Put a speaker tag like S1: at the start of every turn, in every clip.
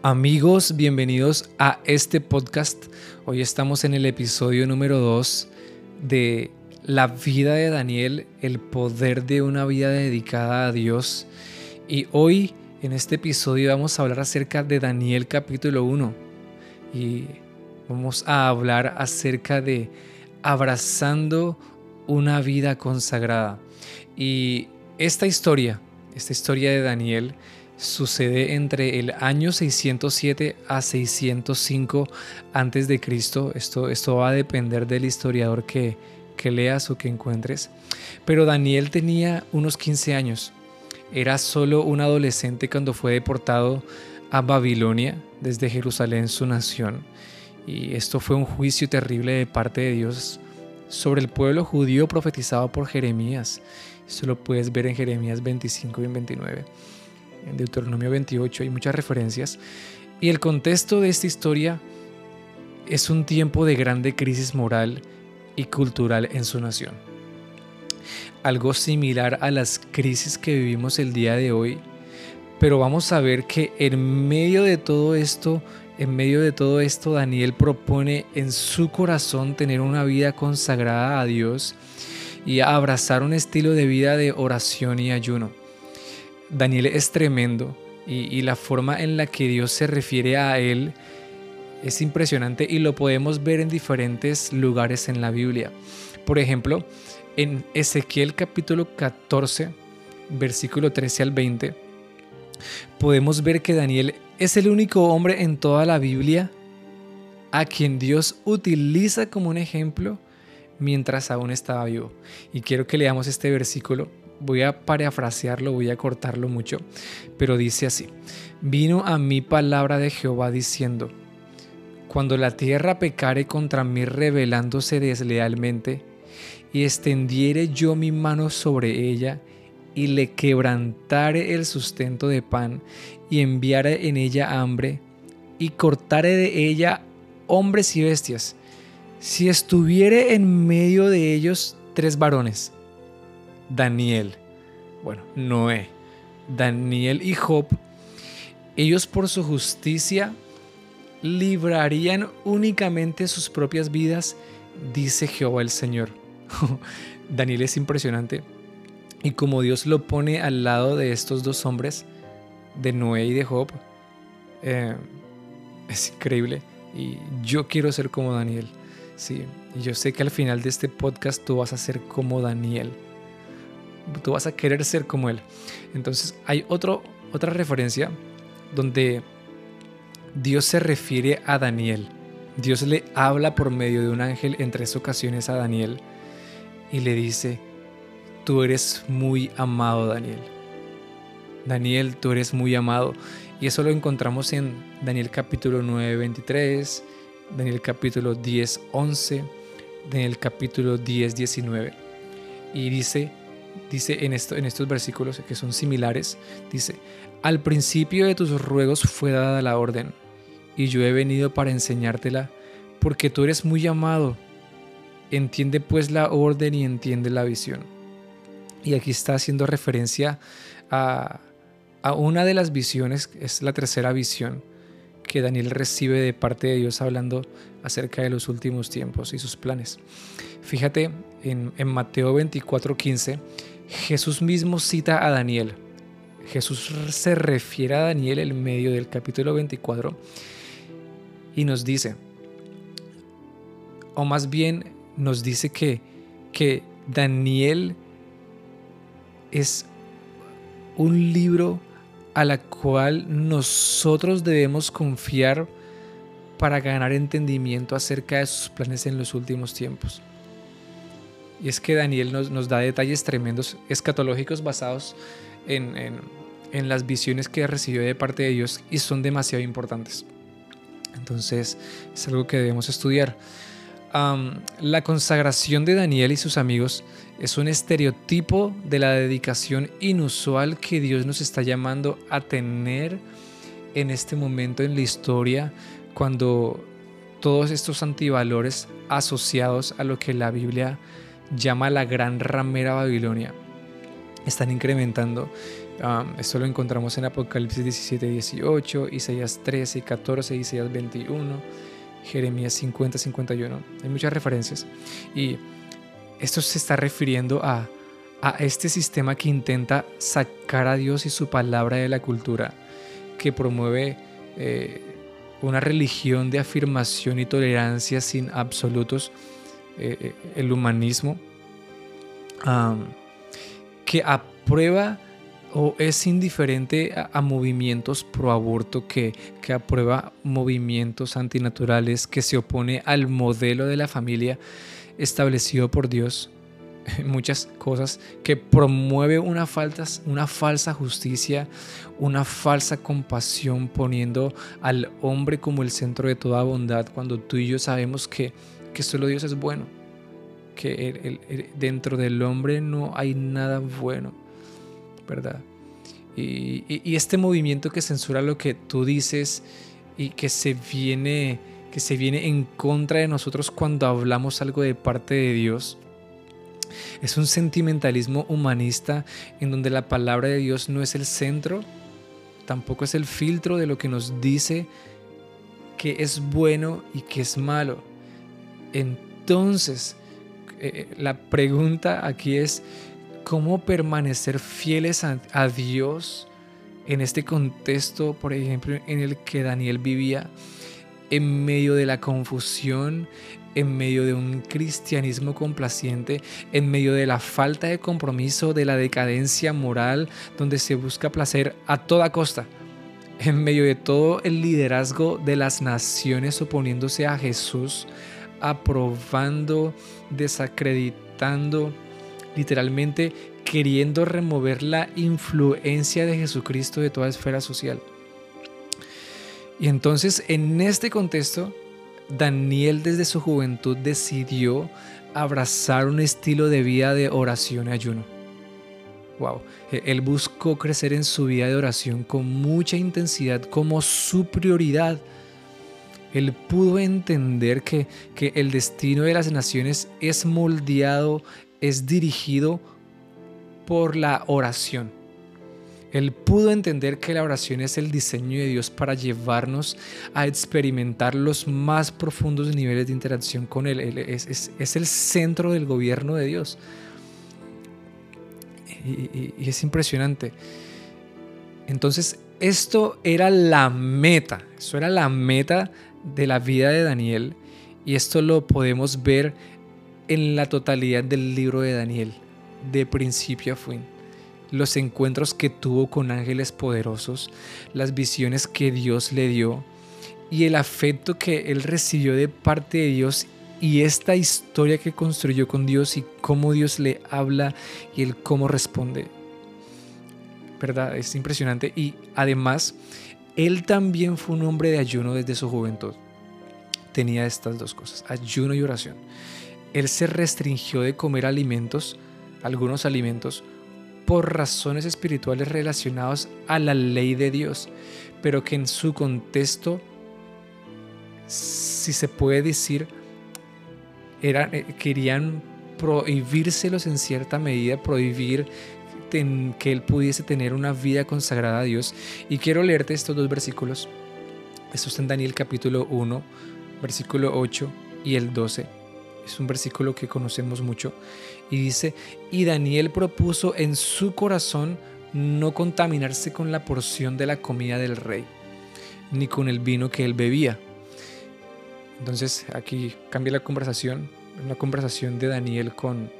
S1: Amigos, bienvenidos a este podcast. Hoy estamos en el episodio número 2 de la vida de Daniel, el poder de una vida dedicada a Dios. Y hoy en este episodio vamos a hablar acerca de Daniel capítulo 1. Y vamos a hablar acerca de abrazando una vida consagrada. Y esta historia, esta historia de Daniel, sucede entre el año 607 a 605 antes de Cristo. Esto, esto va a depender del historiador que, que leas o que encuentres. Pero Daniel tenía unos 15 años. Era solo un adolescente cuando fue deportado a Babilonia desde Jerusalén, su nación. Y esto fue un juicio terrible de parte de Dios sobre el pueblo judío profetizado por Jeremías. Eso lo puedes ver en Jeremías 25 y 29 en Deuteronomio 28 hay muchas referencias. Y el contexto de esta historia es un tiempo de grande crisis moral y cultural en su nación. Algo similar a las crisis que vivimos el día de hoy, pero vamos a ver que en medio de todo esto, en medio de todo esto, Daniel propone en su corazón tener una vida consagrada a Dios y abrazar un estilo de vida de oración y ayuno. Daniel es tremendo y, la forma en la que Dios se refiere a él es impresionante y lo podemos ver en diferentes lugares en la Biblia. Por ejemplo, en Ezequiel capítulo 14, versículo 13 al 20, podemos ver que Daniel es el único hombre en toda la Biblia a quien Dios utiliza como un ejemplo mientras aún estaba vivo. Y quiero que leamos este versículo voy a parafrasearlo, voy a cortarlo mucho, pero dice así, vino a mí palabra de Jehová diciendo, cuando la tierra pecare contra mí rebelándose deslealmente, y extendiere yo mi mano sobre ella, y le quebrantare el sustento de pan, y enviare en ella hambre, y cortare de ella hombres y bestias, si estuviere en medio de ellos tres varones, Daniel, bueno, Noé, Daniel y Job, ellos por su justicia librarían únicamente sus propias vidas, dice Jehová el Señor. Daniel es impresionante. Y como Dios lo pone al lado de estos dos hombres, de Noé y de Job, eh, es increíble. Y yo quiero ser como Daniel. Sí, y yo sé que al final de este podcast tú vas a ser como Daniel tú vas a querer ser como Él. Entonces hay otra referencia donde Dios se refiere a Daniel. Dios le habla por medio de un ángel en tres ocasiones a Daniel y le dice, tú eres muy amado Daniel. Daniel, tú eres muy amado. Y eso lo encontramos en Daniel capítulo 9, 23, Daniel capítulo 10, 11, Daniel capítulo 10, 19. Y dice, dice en, esto, en estos versículos que son similares, dice, al principio de tus ruegos fue dada la orden, y yo he venido para enseñártela, porque tú eres muy amado. Entiende pues la orden y entiende la visión. Y aquí está haciendo referencia a, a una de las visiones, es la tercera visión que Daniel recibe de parte de Dios hablando acerca de los últimos tiempos y sus planes. Fíjate en, en Mateo 24:15 Jesús mismo cita a Daniel. Jesús se refiere a Daniel en medio del capítulo 24 y nos dice, o más bien nos dice que, que Daniel es un libro a la cual nosotros debemos confiar para ganar entendimiento acerca de sus planes en los últimos tiempos. Y es que Daniel nos, da detalles tremendos, escatológicos basados en, las visiones que recibió de parte de Dios y son demasiado importantes. Entonces es algo que debemos estudiar. la consagración de Daniel y sus amigos es un estereotipo de la dedicación inusual que Dios nos está llamando a tener en este momento en la historia cuando todos estos antivalores asociados a lo que la Biblia llama la gran ramera Babilonia, están incrementando. esto lo encontramos en Apocalipsis 17, 18, Isaías 13, 14, Isaías 21, Jeremías 50, 51. Hay muchas referencias. Y esto se está refiriendo a, a este sistema que intenta sacar a Dios y su palabra de la cultura, que promueve eh, una religión de afirmación y tolerancia sin absolutos, eh, eh, el humanismo, que aprueba o es indiferente a, movimientos pro aborto, que, que aprueba movimientos antinaturales, que se opone al modelo de la familia establecido por Dios, muchas cosas, que promueve una, falsa justicia, una falsa compasión, poniendo al hombre como el centro de toda bondad, cuando tú y yo sabemos que, que solo Dios es bueno, que dentro del hombre no hay nada bueno, ¿verdad? Y, y, este movimiento que censura lo que tú dices y que se viene que se viene en contra de nosotros cuando hablamos algo de parte de Dios. Es un sentimentalismo humanista en donde la palabra de Dios no es el centro, tampoco es el filtro de lo que nos dice que es bueno y que es malo. Entonces, eh, la pregunta aquí es, ¿cómo permanecer fieles a Dios en este contexto, por ejemplo, en el que Daniel vivía? en medio de la confusión, en medio de un cristianismo complaciente, en medio de la falta de compromiso, de la decadencia moral, donde se busca placer a toda costa, en medio de todo el liderazgo de las naciones oponiéndose a Jesús, aprobando, desacreditando, literalmente queriendo remover la influencia de Jesucristo de toda esfera social. Y entonces en este contexto, Daniel desde su juventud decidió abrazar un estilo de vida de oración y ayuno. Wow, e-, él buscó crecer en su vida de oración con mucha intensidad como su prioridad. Él pudo entender que, que el destino de las naciones es moldeado, es dirigido por la oración. Él pudo entender que la oración es el diseño de Dios para llevarnos a experimentar los más profundos niveles de interacción con Él. es, el centro del gobierno de Dios. Y, y es impresionante. Entonces, esto era la meta, eso era la meta de la vida de Daniel. Y esto lo podemos ver en la totalidad del libro de Daniel, de principio a fin los encuentros que tuvo con ángeles poderosos, las visiones que Dios le dio y el afecto que él recibió de parte de Dios y esta historia que construyó con Dios y cómo Dios le habla y el cómo responde. ¿Verdad? Es impresionante. Y además, él también fue un hombre de ayuno desde su juventud. Tenía estas dos cosas, ayuno y oración. Él se restringió de comer alimentos, algunos alimentos, por razones espirituales relacionadas a la ley de Dios, pero que en su contexto, si se puede decir, era, eh, querían prohibírselos en cierta medida, prohibir que él pudiese tener una vida consagrada a Dios. Y quiero leerte estos dos versículos. Esto está en Daniel capítulo 1, versículo 8 y el 12 es un versículo que conocemos mucho, y dice, y Daniel propuso en su corazón no contaminarse con la porción de la comida del rey, ni con el vino que él bebía. Entonces aquí cambia la conversación, una conversación de Daniel con,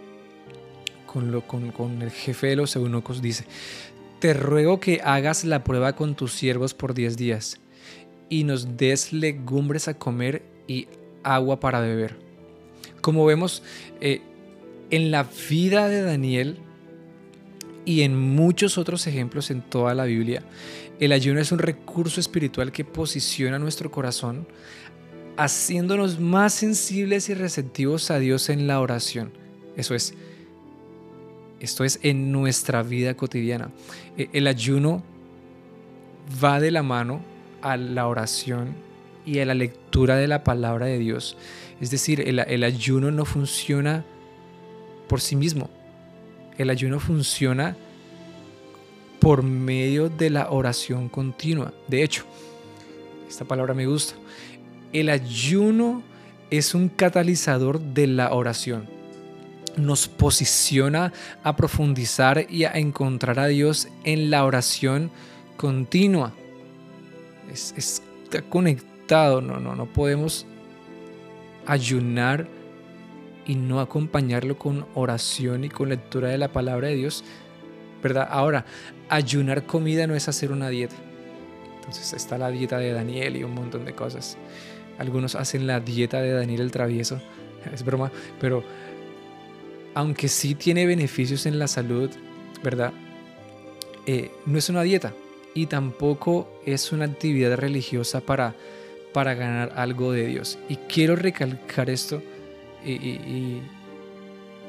S1: con, lo, con, con el jefe de los eunucos, dice, te ruego que hagas la prueba con tus siervos por diez días, y nos des legumbres a comer y agua para beber como vemos eh, en la vida de Daniel y en muchos otros ejemplos en toda la Biblia, el ayuno es un recurso espiritual que posiciona nuestro corazón haciéndonos más sensibles y receptivos a Dios en la oración. Eso es, esto es en nuestra vida cotidiana. E, el ayuno va de la mano a la oración y a la lectura de la palabra de Dios. Es decir, el, ayuno no funciona por sí mismo. El ayuno funciona por medio de la oración continua. De hecho, esta palabra me gusta. El ayuno es un catalizador de la oración. Nos posiciona a profundizar y a encontrar a Dios en la oración continua. Es, está conectado, no, no, no podemos ayunar y no acompañarlo con oración y con lectura de la palabra de Dios, ¿verdad? Ahora, ayunar comida no es hacer una dieta. Entonces está la dieta de Daniel y un montón de cosas. Algunos hacen la dieta de Daniel el travieso, es broma, pero aunque sí tiene beneficios en la salud, ¿verdad? Eh, no es una dieta y tampoco es una actividad religiosa para, para ganar algo de Dios. Y quiero recalcar esto y,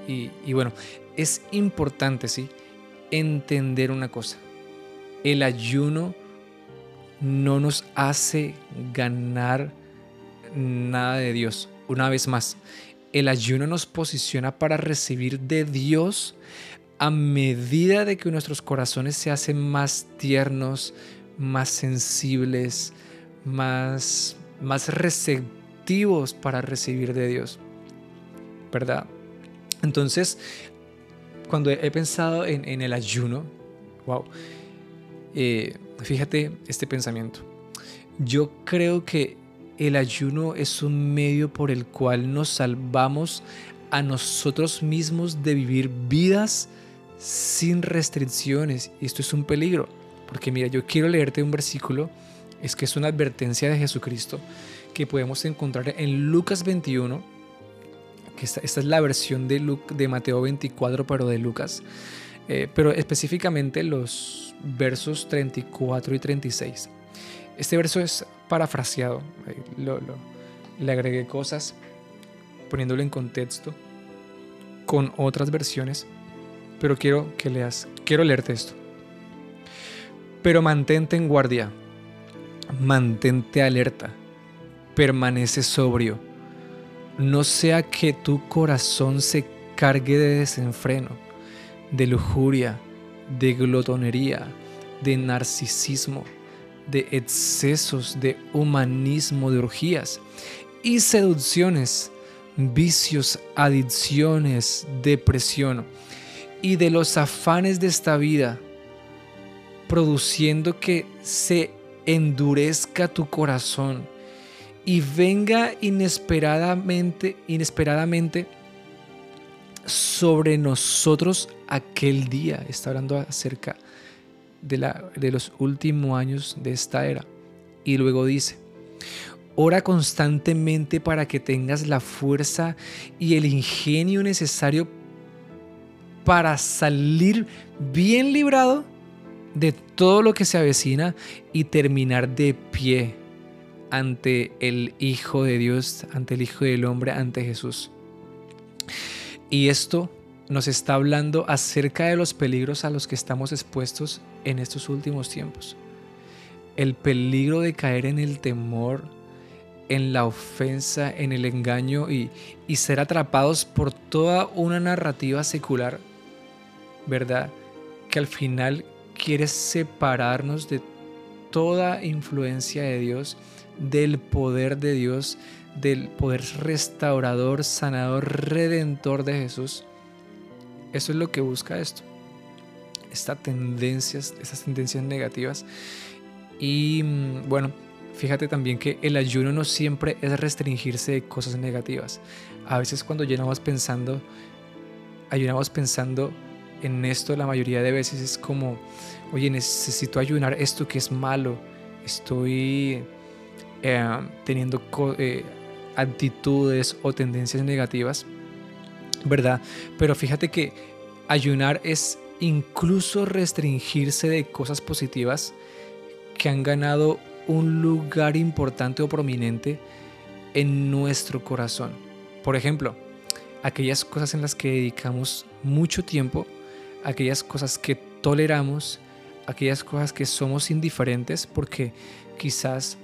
S1: y, bueno, es importante, ¿sí? Entender una cosa. El ayuno no nos hace ganar nada de Dios. Una vez más, el ayuno nos posiciona para recibir de Dios a medida de que nuestros corazones se hacen más tiernos, más sensibles, más, más receptivos para recibir de Dios. ¿verdad? Entonces, cuando he pensado en, el ayuno, wow, eh, fíjate este pensamiento. Yo creo que el ayuno es un medio por el cual nos salvamos a nosotros mismos de vivir vidas sin restricciones. Y esto es un peligro, porque mira, yo quiero leerte un versículo, es que es una advertencia de Jesucristo que podemos encontrar en Lucas 21, esta, es la versión de, de Mateo 24, pero de Lucas, eh, pero específicamente los versos 34 y 36. Este verso es parafraseado, eh, le agregué cosas poniéndolo en contexto con otras versiones, pero quiero que leas, quiero leerte esto. Pero mantente en guardia, mantente alerta, permanece sobrio. No sea que tu corazón se cargue de desenfreno, de lujuria, de glotonería, de narcisismo, de excesos, de humanismo, de orgías y seducciones, vicios, adicciones, depresión y de los afanes de esta vida, produciendo que se endurezca tu corazón y venga inesperadamente, inesperadamente sobre nosotros aquel día. Está hablando acerca de, la, de los últimos años de esta era. Y luego dice, ora constantemente para que tengas la fuerza y el ingenio necesario para salir bien librado de todo lo que se avecina y terminar de pie ante el Hijo de Dios, ante el Hijo del Hombre, ante Jesús. Y esto nos está hablando acerca de los peligros a los que estamos expuestos en estos últimos tiempos. El peligro de caer en el temor, en la ofensa, en el engaño y, y ser atrapados por toda una narrativa secular, ¿verdad? Que al final quiere separarnos de toda influencia de Dios del poder de Dios, del poder restaurador, sanador, redentor de Jesús. Eso es lo que busca esto. Estas tendencias, estas tendencias negativas. Y mm, bueno, fíjate también que el ayuno no siempre es restringirse de cosas negativas. A veces cuando llenamos pensando, ayunamos pensando en esto, la mayoría de veces es como, oye, necesito ayunar esto que es malo. Estoy eh, teniendo eh, actitudes o tendencias negativas, ¿verdad? Pero fíjate que ayunar es incluso restringirse de cosas positivas que han ganado un lugar importante o prominente en nuestro corazón. Por ejemplo, aquellas cosas en las que dedicamos mucho tiempo, aquellas cosas que toleramos, aquellas cosas que somos indiferentes porque quizás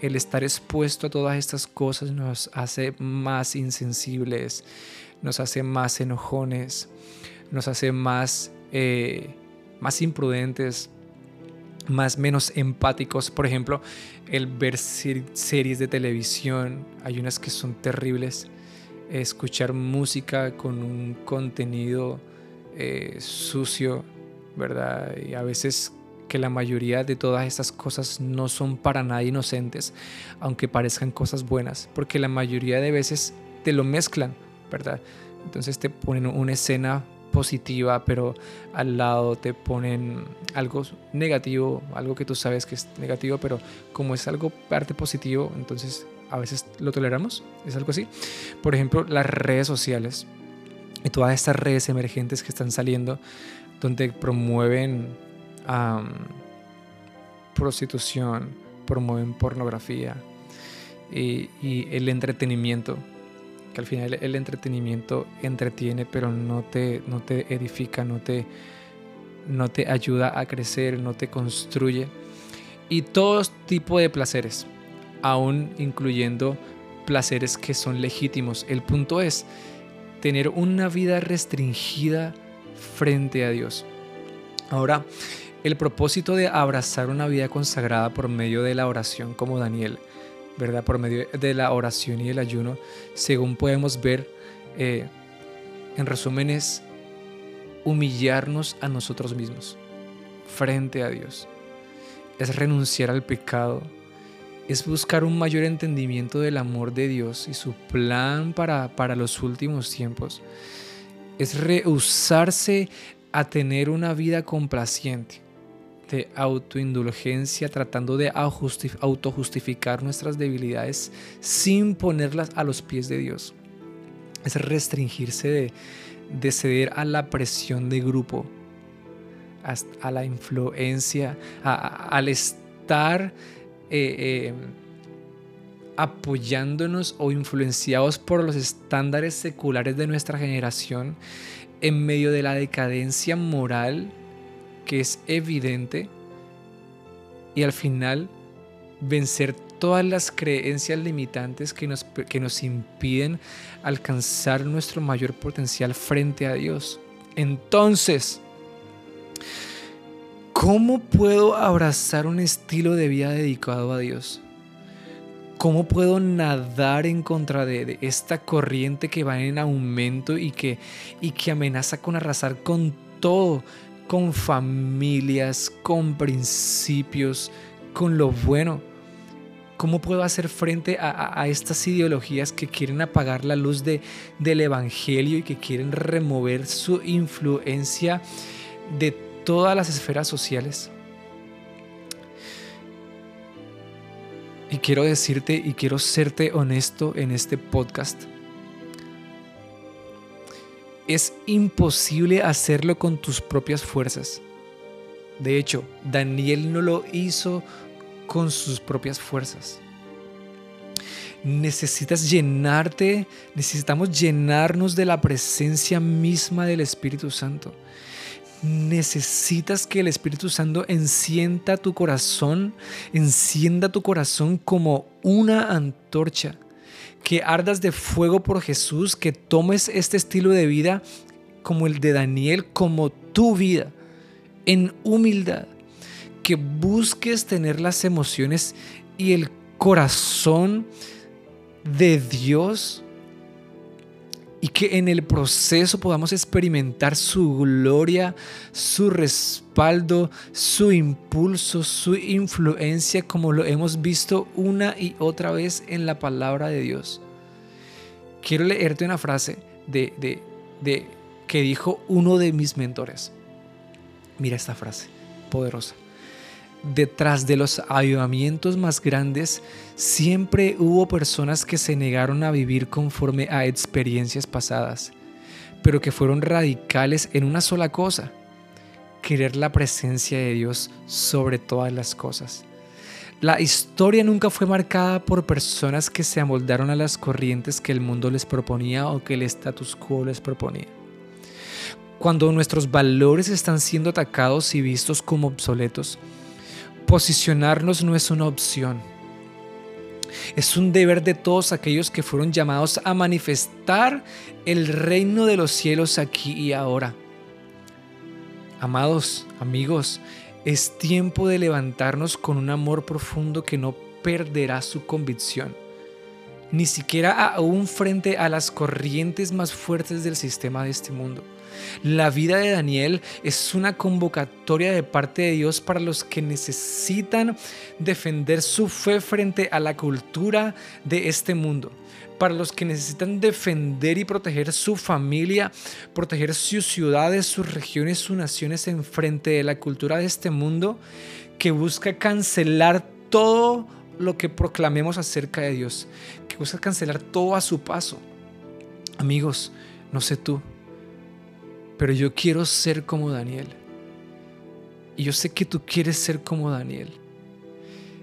S1: el estar expuesto a todas estas cosas nos hace más insensibles, nos hace más enojones, nos hace más eh, más imprudentes, más menos empáticos. Por ejemplo, el ver series de televisión, hay unas que son terribles. Escuchar música con un contenido eh, sucio, ¿verdad? Y a veces que la mayoría de todas estas cosas no son para nada inocentes, aunque parezcan cosas buenas, porque la mayoría de veces te lo mezclan, ¿verdad? Entonces te ponen una escena positiva, pero al lado te ponen algo negativo, algo que tú sabes que es negativo, pero como es algo parte positivo, entonces a veces lo toleramos, es algo así. Por ejemplo, las redes sociales y todas estas redes emergentes que están saliendo, donde promueven prostitución, promueven pornografía y, el entretenimiento, que al final el entretenimiento entretiene, pero no te, no te edifica, no te, no te ayuda a crecer, no te construye. Y todo tipo de placeres, aún incluyendo placeres que son legítimos. El punto es tener una vida restringida frente a Dios. Ahora, el propósito de abrazar una vida consagrada por medio de la oración como Daniel, ¿verdad? Por medio de la oración y el ayuno, según podemos ver, eh, en resumen es humillarnos a nosotros mismos frente a Dios. Es renunciar al pecado, es buscar un mayor entendimiento del amor de Dios y su plan para, para los últimos tiempos. Es rehusarse a tener una vida complaciente de autoindulgencia, tratando de autojustificar nuestras debilidades sin ponerlas a los pies de Dios. Es restringirse de, ceder a la presión de grupo, a la influencia, al estar eh, eh, apoyándonos o influenciados por los estándares seculares de nuestra generación en medio de la decadencia moral que es evidente y al final vencer todas las creencias limitantes que nos, que nos impiden alcanzar nuestro mayor potencial frente a Dios. Entonces, ¿cómo puedo abrazar un estilo de vida dedicado a Dios? ¿Cómo puedo nadar en contra de, esta corriente que va en aumento y que, y que amenaza con arrasar con todo con familias, con principios, con lo bueno. ¿Cómo puedo hacer frente a, estas ideologías que quieren apagar la luz de, del Evangelio y que quieren remover su influencia de todas las esferas sociales? Y quiero decirte y quiero serte honesto en este podcast es imposible hacerlo con tus propias fuerzas. De hecho, Daniel no lo hizo con sus propias fuerzas. Necesitas llenarte, necesitamos llenarnos de la presencia misma del Espíritu Santo. Necesitas que el Espíritu Santo encienda tu corazón, encienda tu corazón como una antorcha que ardas de fuego por Jesús, que tomes este estilo de vida como el de Daniel, como tu vida, en humildad, que busques tener las emociones y el corazón de Dios y que en el proceso podamos experimentar su gloria, su respaldo, su impulso, su influencia, como lo hemos visto una y otra vez en la palabra de Dios. Quiero leerte una frase de, de, que dijo uno de mis mentores. Mira esta frase, poderosa detrás de los avivamientos más grandes, siempre hubo personas que se negaron a vivir conforme a experiencias pasadas, pero que fueron radicales en una sola cosa, querer la presencia de Dios sobre todas las cosas. La historia nunca fue marcada por personas que se amoldaron a las corrientes que el mundo les proponía o que el status quo les proponía. Cuando nuestros valores están siendo atacados y vistos como obsoletos, Posicionarnos no es una opción. Es un deber de todos aquellos que fueron llamados a manifestar el reino de los cielos aquí y ahora. Amados amigos, es tiempo de levantarnos con un amor profundo que no perderá su convicción, ni siquiera aún frente a las corrientes más fuertes del sistema de este mundo. La vida de Daniel es una convocatoria de parte de Dios para los que necesitan defender su fe frente a la cultura de este mundo para los que necesitan defender y proteger su familia, proteger sus ciudades, sus regiones, sus naciones en frente de la cultura de este mundo que busca cancelar todo lo que proclamemos acerca de Dios, que busca cancelar todo a su paso. Amigos, no sé tú, pero yo quiero ser como Daniel. Y yo sé que tú quieres ser como Daniel.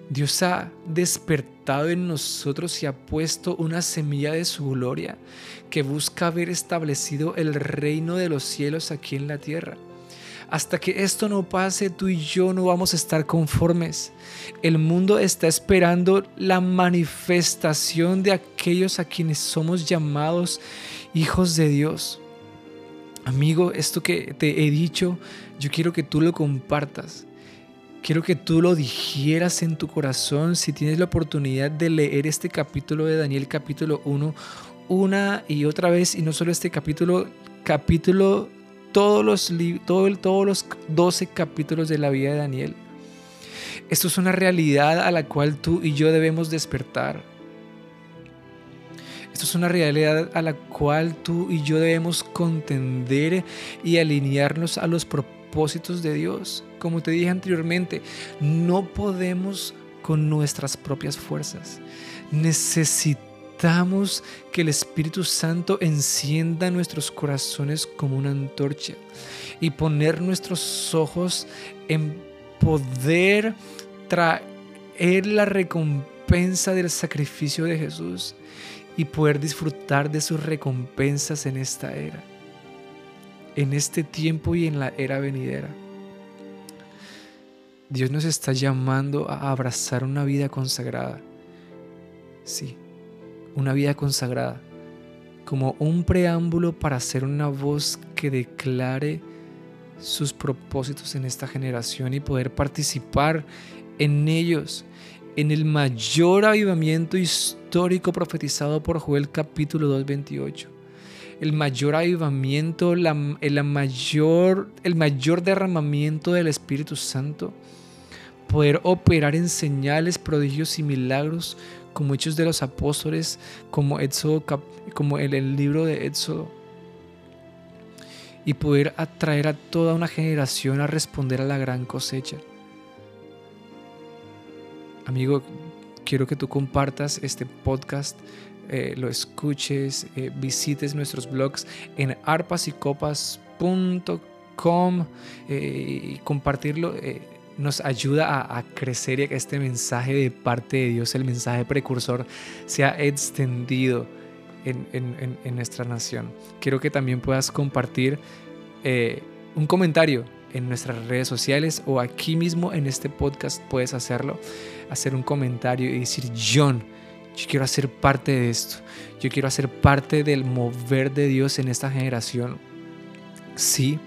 S1: Dios ha despertado en nosotros y ha puesto una semilla de su gloria que busca haber establecido el reino de los cielos aquí en la tierra. Hasta que esto no pase, tú y yo no vamos a estar conformes. El mundo está esperando la manifestación de aquellos a quienes somos llamados hijos de Dios. Amigo, esto que te he dicho, yo quiero que tú lo compartas. Quiero que tú lo dijeras en tu corazón si tienes la oportunidad de leer este capítulo de Daniel capítulo 1 una y otra vez y no solo este capítulo, capítulo todos los todo todos los 12 capítulos de la vida de Daniel. Esto es una realidad a la cual tú y yo debemos despertar. Esto es una realidad a la cual tú y yo debemos contender y alinearnos a los propósitos de Dios como te dije anteriormente, no podemos con nuestras propias fuerzas. Necesitamos que el Espíritu Santo encienda nuestros corazones como una antorcha y poner nuestros ojos en poder traer la recompensa del sacrificio de Jesús y poder disfrutar de sus recompensas en esta era, en este tiempo y en la era venidera. Dios nos está llamando a abrazar una vida consagrada. Sí, una vida consagrada. Como un preámbulo para ser una voz que declare sus propósitos en esta generación y poder participar en ellos, en el mayor avivamiento histórico profetizado por Joel capítulo 2.28 el mayor avivamiento, el, mayor, el mayor derramamiento del Espíritu Santo poder operar en señales, prodigios y milagros como hechos de los apóstoles, como, Éxodo, como en el libro de Éxodo. Y poder atraer a toda una generación a responder a la gran cosecha. Amigo, quiero que tú compartas este podcast, eh, lo escuches, eh, visites nuestros blogs en arpasycopas.com eh, y compartirlo nos ayuda a, crecer y a que este mensaje de parte de Dios, el mensaje precursor, sea extendido en, nuestra nación. Quiero que también puedas compartir un comentario en nuestras redes sociales o aquí mismo en este podcast puedes hacerlo, hacer un comentario y decir, John, yo quiero hacer parte de esto, yo quiero hacer parte del mover de Dios en esta generación. Sí.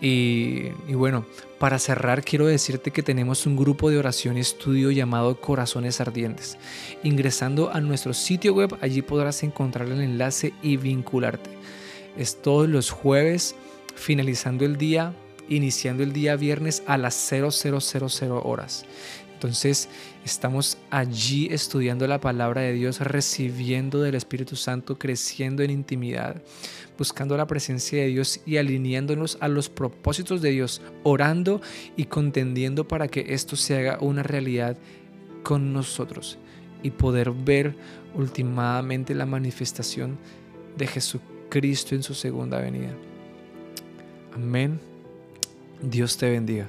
S1: Y, y bueno, para cerrar, quiero decirte que tenemos un grupo de oración y estudio llamado Corazones Ardientes. Ingresando a nuestro sitio web, allí podrás encontrar el enlace y vincularte. Es todos los jueves, finalizando el día, iniciando el día viernes a las 0000 horas. Entonces estamos allí estudiando la palabra de Dios, recibiendo del Espíritu Santo, creciendo en intimidad, buscando la presencia de Dios y alineándonos a los propósitos de Dios, orando y contendiendo para que esto se haga una realidad con nosotros y poder ver últimamente la manifestación de Jesucristo en su segunda venida. Amén. Dios te bendiga.